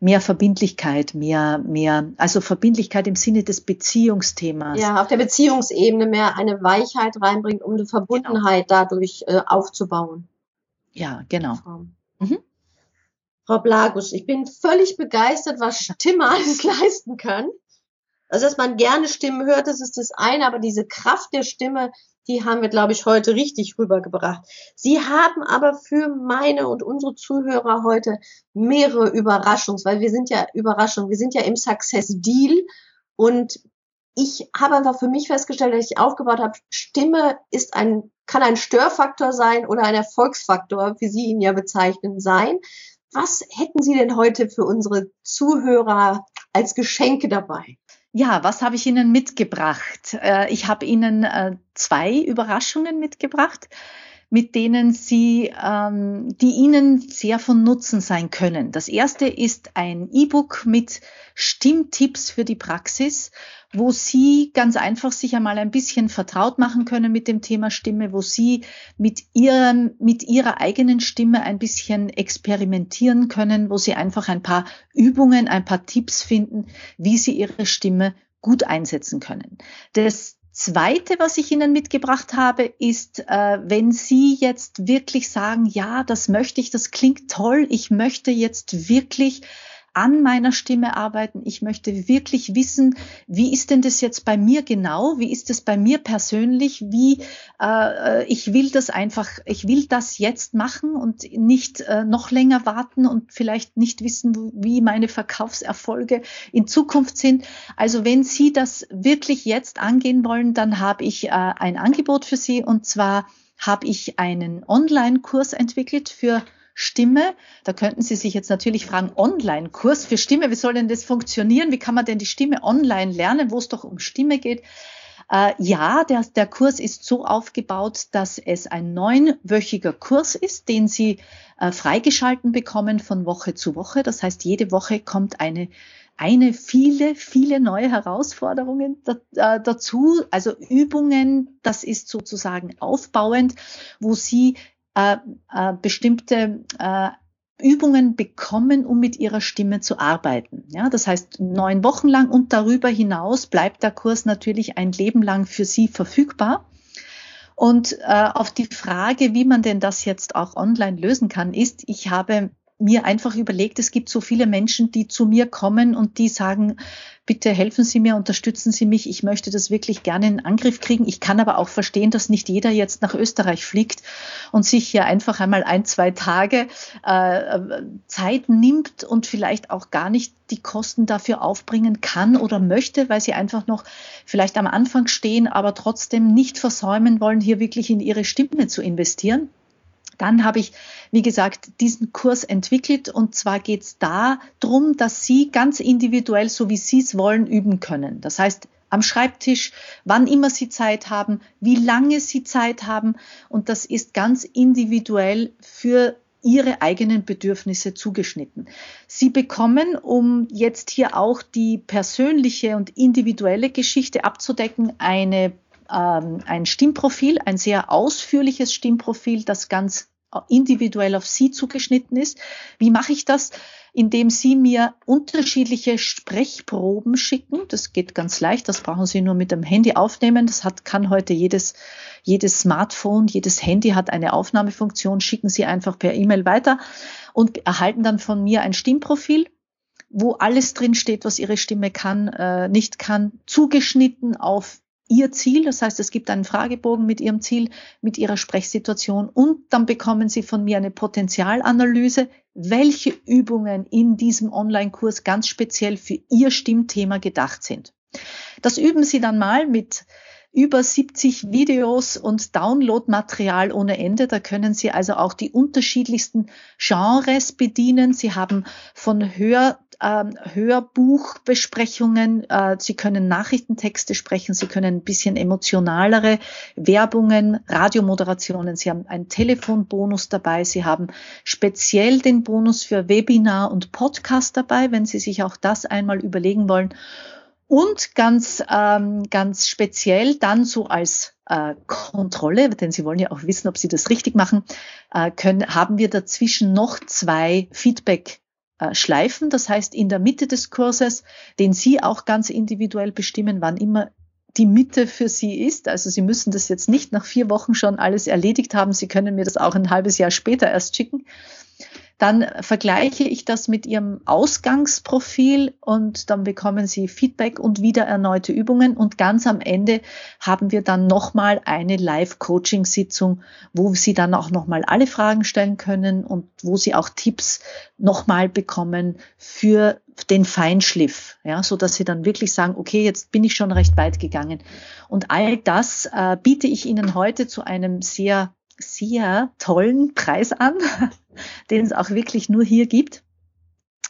B: mehr Verbindlichkeit, mehr, mehr, also Verbindlichkeit im Sinne des Beziehungsthemas.
A: Ja, auf der Beziehungsebene mehr eine Weichheit reinbringt, um eine Verbundenheit genau. dadurch äh, aufzubauen.
B: Ja, genau. Mhm.
A: Frau Blagus, ich bin völlig begeistert, was Stimme alles *laughs* leisten kann. Also, dass man gerne Stimmen hört, das ist das eine, aber diese Kraft der Stimme, die haben wir, glaube ich, heute richtig rübergebracht. Sie haben aber für meine und unsere Zuhörer heute mehrere Überraschungen, weil wir sind ja Überraschungen, wir sind ja im Success Deal und ich habe einfach für mich festgestellt, dass ich aufgebaut habe, Stimme ist ein, kann ein Störfaktor sein oder ein Erfolgsfaktor, wie Sie ihn ja bezeichnen, sein. Was hätten Sie denn heute für unsere Zuhörer als Geschenke dabei?
B: Ja, was habe ich Ihnen mitgebracht? Äh, ich habe Ihnen äh, zwei Überraschungen mitgebracht mit denen Sie, ähm, die Ihnen sehr von Nutzen sein können. Das erste ist ein E-Book mit Stimmtipps für die Praxis, wo Sie ganz einfach sich einmal ein bisschen vertraut machen können mit dem Thema Stimme, wo Sie mit Ihrem, mit Ihrer eigenen Stimme ein bisschen experimentieren können, wo Sie einfach ein paar Übungen, ein paar Tipps finden, wie Sie Ihre Stimme gut einsetzen können. Das Zweite, was ich Ihnen mitgebracht habe, ist, äh, wenn Sie jetzt wirklich sagen, ja, das möchte ich, das klingt toll, ich möchte jetzt wirklich an meiner Stimme arbeiten. Ich möchte wirklich wissen, wie ist denn das jetzt bei mir genau? Wie ist es bei mir persönlich? Wie äh, ich will das einfach, ich will das jetzt machen und nicht äh, noch länger warten und vielleicht nicht wissen, wie meine Verkaufserfolge in Zukunft sind. Also wenn Sie das wirklich jetzt angehen wollen, dann habe ich äh, ein Angebot für Sie und zwar habe ich einen Online-Kurs entwickelt für Stimme. Da könnten Sie sich jetzt natürlich fragen, Online-Kurs für Stimme, wie soll denn das funktionieren? Wie kann man denn die Stimme online lernen, wo es doch um Stimme geht? Äh, ja, der, der Kurs ist so aufgebaut, dass es ein neunwöchiger Kurs ist, den Sie äh, freigeschalten bekommen von Woche zu Woche. Das heißt, jede Woche kommt eine eine viele, viele neue Herausforderungen äh, dazu, also Übungen, das ist sozusagen aufbauend, wo Sie äh, äh, bestimmte äh, Übungen bekommen, um mit ihrer Stimme zu arbeiten. Ja, das heißt, neun Wochen lang und darüber hinaus bleibt der Kurs natürlich ein Leben lang für Sie verfügbar. Und äh, auf die Frage, wie man denn das jetzt auch online lösen kann, ist, ich habe mir einfach überlegt, es gibt so viele Menschen, die zu mir kommen und die sagen, bitte helfen Sie mir, unterstützen Sie mich, ich möchte das wirklich gerne in Angriff kriegen. Ich kann aber auch verstehen, dass nicht jeder jetzt nach Österreich fliegt und sich hier einfach einmal ein, zwei Tage äh, Zeit nimmt und vielleicht auch gar nicht die Kosten dafür aufbringen kann oder möchte, weil sie einfach noch vielleicht am Anfang stehen, aber trotzdem nicht versäumen wollen, hier wirklich in ihre Stimme zu investieren. Dann habe ich, wie gesagt, diesen Kurs entwickelt und zwar geht es da drum, dass Sie ganz individuell, so wie Sie es wollen, üben können. Das heißt, am Schreibtisch, wann immer Sie Zeit haben, wie lange Sie Zeit haben und das ist ganz individuell für ihre eigenen Bedürfnisse zugeschnitten. Sie bekommen, um jetzt hier auch die persönliche und individuelle Geschichte abzudecken, eine, ähm, ein Stimmprofil, ein sehr ausführliches Stimmprofil, das ganz individuell auf Sie zugeschnitten ist. Wie mache ich das? Indem Sie mir unterschiedliche Sprechproben schicken. Das geht ganz leicht. Das brauchen Sie nur mit dem Handy aufnehmen. Das hat, kann heute jedes, jedes Smartphone, jedes Handy hat eine Aufnahmefunktion. Schicken Sie einfach per E-Mail weiter und erhalten dann von mir ein Stimmprofil wo alles drin steht, was ihre Stimme kann, äh, nicht kann, zugeschnitten auf ihr Ziel. Das heißt, es gibt einen Fragebogen mit ihrem Ziel, mit ihrer Sprechsituation und dann bekommen sie von mir eine Potenzialanalyse, welche Übungen in diesem Online-Kurs ganz speziell für ihr Stimmthema gedacht sind. Das üben sie dann mal mit über 70 Videos und Downloadmaterial ohne Ende. Da können Sie also auch die unterschiedlichsten Genres bedienen. Sie haben von Hör, äh, Hörbuchbesprechungen, äh, Sie können Nachrichtentexte sprechen, Sie können ein bisschen emotionalere Werbungen, Radiomoderationen. Sie haben einen Telefonbonus dabei. Sie haben speziell den Bonus für Webinar und Podcast dabei, wenn Sie sich auch das einmal überlegen wollen. Und ganz, ähm, ganz speziell dann so als äh, Kontrolle, denn Sie wollen ja auch wissen, ob Sie das richtig machen, äh, können, haben wir dazwischen noch zwei Feedback Schleifen. Das heißt, in der Mitte des Kurses, den Sie auch ganz individuell bestimmen, wann immer die Mitte für Sie ist. Also Sie müssen das jetzt nicht nach vier Wochen schon alles erledigt haben. Sie können mir das auch ein halbes Jahr später erst schicken dann vergleiche ich das mit Ihrem Ausgangsprofil und dann bekommen Sie Feedback und wieder erneute Übungen. Und ganz am Ende haben wir dann nochmal eine Live-Coaching-Sitzung, wo Sie dann auch nochmal alle Fragen stellen können und wo Sie auch Tipps nochmal bekommen für den Feinschliff, ja, so dass Sie dann wirklich sagen, okay, jetzt bin ich schon recht weit gegangen. Und all das äh, biete ich Ihnen heute zu einem sehr sehr tollen Preis an, *laughs* den es auch wirklich nur hier gibt.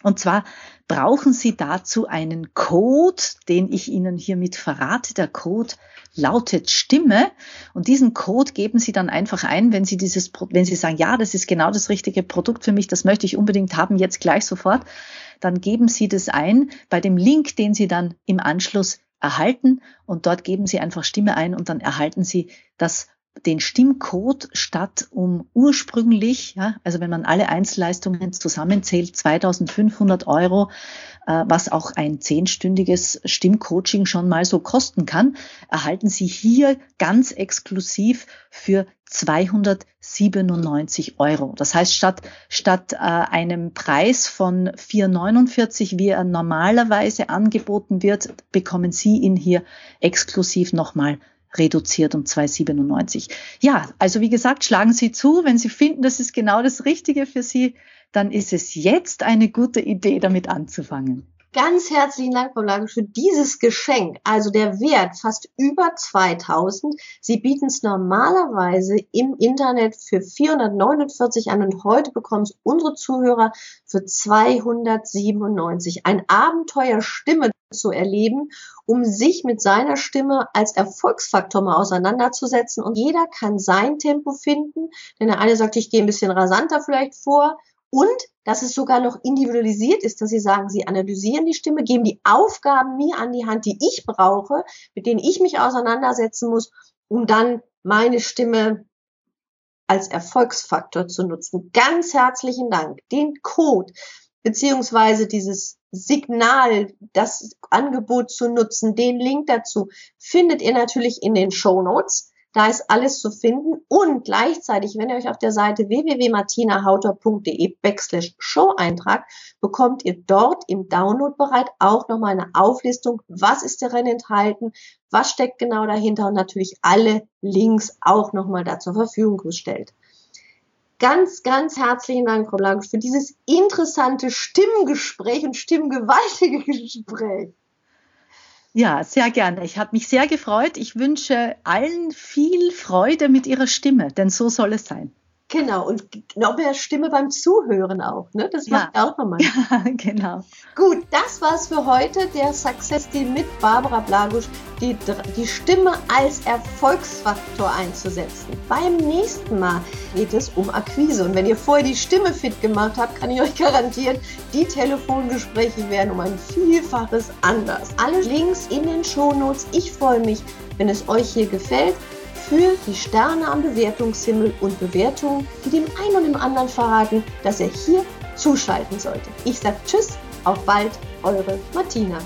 B: Und zwar brauchen Sie dazu einen Code, den ich Ihnen hiermit verrate. Der Code lautet Stimme. Und diesen Code geben Sie dann einfach ein, wenn Sie dieses, wenn Sie sagen, ja, das ist genau das richtige Produkt für mich, das möchte ich unbedingt haben, jetzt gleich sofort. Dann geben Sie das ein bei dem Link, den Sie dann im Anschluss erhalten. Und dort geben Sie einfach Stimme ein und dann erhalten Sie das den Stimmcode statt um ursprünglich, ja, also wenn man alle Einzelleistungen zusammenzählt, 2500 Euro, äh, was auch ein zehnstündiges Stimmcoaching schon mal so kosten kann, erhalten Sie hier ganz exklusiv für 297 Euro. Das heißt, statt, statt äh, einem Preis von 4,49, wie er normalerweise angeboten wird, bekommen Sie ihn hier exklusiv nochmal reduziert um 2,97. Ja, also wie gesagt, schlagen Sie zu, wenn Sie finden, das ist genau das Richtige für Sie, dann ist es jetzt eine gute Idee, damit anzufangen.
A: Ganz herzlichen Dank, Frau Lage, für dieses Geschenk. Also der Wert fast über 2000. Sie bieten es normalerweise im Internet für 449 an und heute bekommen es unsere Zuhörer für 297. Ein Abenteuer Stimme zu erleben, um sich mit seiner Stimme als Erfolgsfaktor mal auseinanderzusetzen. Und jeder kann sein Tempo finden, denn der eine sagt, ich gehe ein bisschen rasanter vielleicht vor. Und dass es sogar noch individualisiert ist, dass sie sagen, sie analysieren die Stimme, geben die Aufgaben mir an die Hand, die ich brauche, mit denen ich mich auseinandersetzen muss, um dann meine Stimme als Erfolgsfaktor zu nutzen. Ganz herzlichen Dank. Den Code beziehungsweise dieses Signal, das Angebot zu nutzen, den Link dazu findet ihr natürlich in den Show Notes. Da ist alles zu finden und gleichzeitig, wenn ihr euch auf der Seite www.martinahauter.de backslash show eintragt, bekommt ihr dort im Downloadbereich auch nochmal eine Auflistung, was ist darin enthalten, was steckt genau dahinter und natürlich alle Links auch nochmal da zur Verfügung gestellt. Ganz, ganz herzlichen Dank, Frau Blank, für dieses interessante Stimmgespräch und stimmgewaltige *laughs* Gespräch.
B: Ja, sehr gerne. Ich habe mich sehr gefreut. Ich wünsche allen viel Freude mit ihrer Stimme, denn so soll es sein.
A: Genau, und noch mehr Stimme beim Zuhören auch, ne? Das macht ja. auch nochmal.
B: Ja, *laughs* genau.
A: Gut, das war's für heute, der Success Deal mit Barbara Blagusch, die, die Stimme als Erfolgsfaktor einzusetzen. Beim nächsten Mal geht es um Akquise. Und wenn ihr vorher die Stimme fit gemacht habt, kann ich euch garantieren, die Telefongespräche werden um ein Vielfaches anders. Alle Links in den Shownotes. Ich freue mich, wenn es euch hier gefällt für die Sterne am Bewertungshimmel und Bewertungen, die dem einen und dem anderen verraten, dass er hier zuschalten sollte. Ich sage Tschüss, auf bald, eure Martina.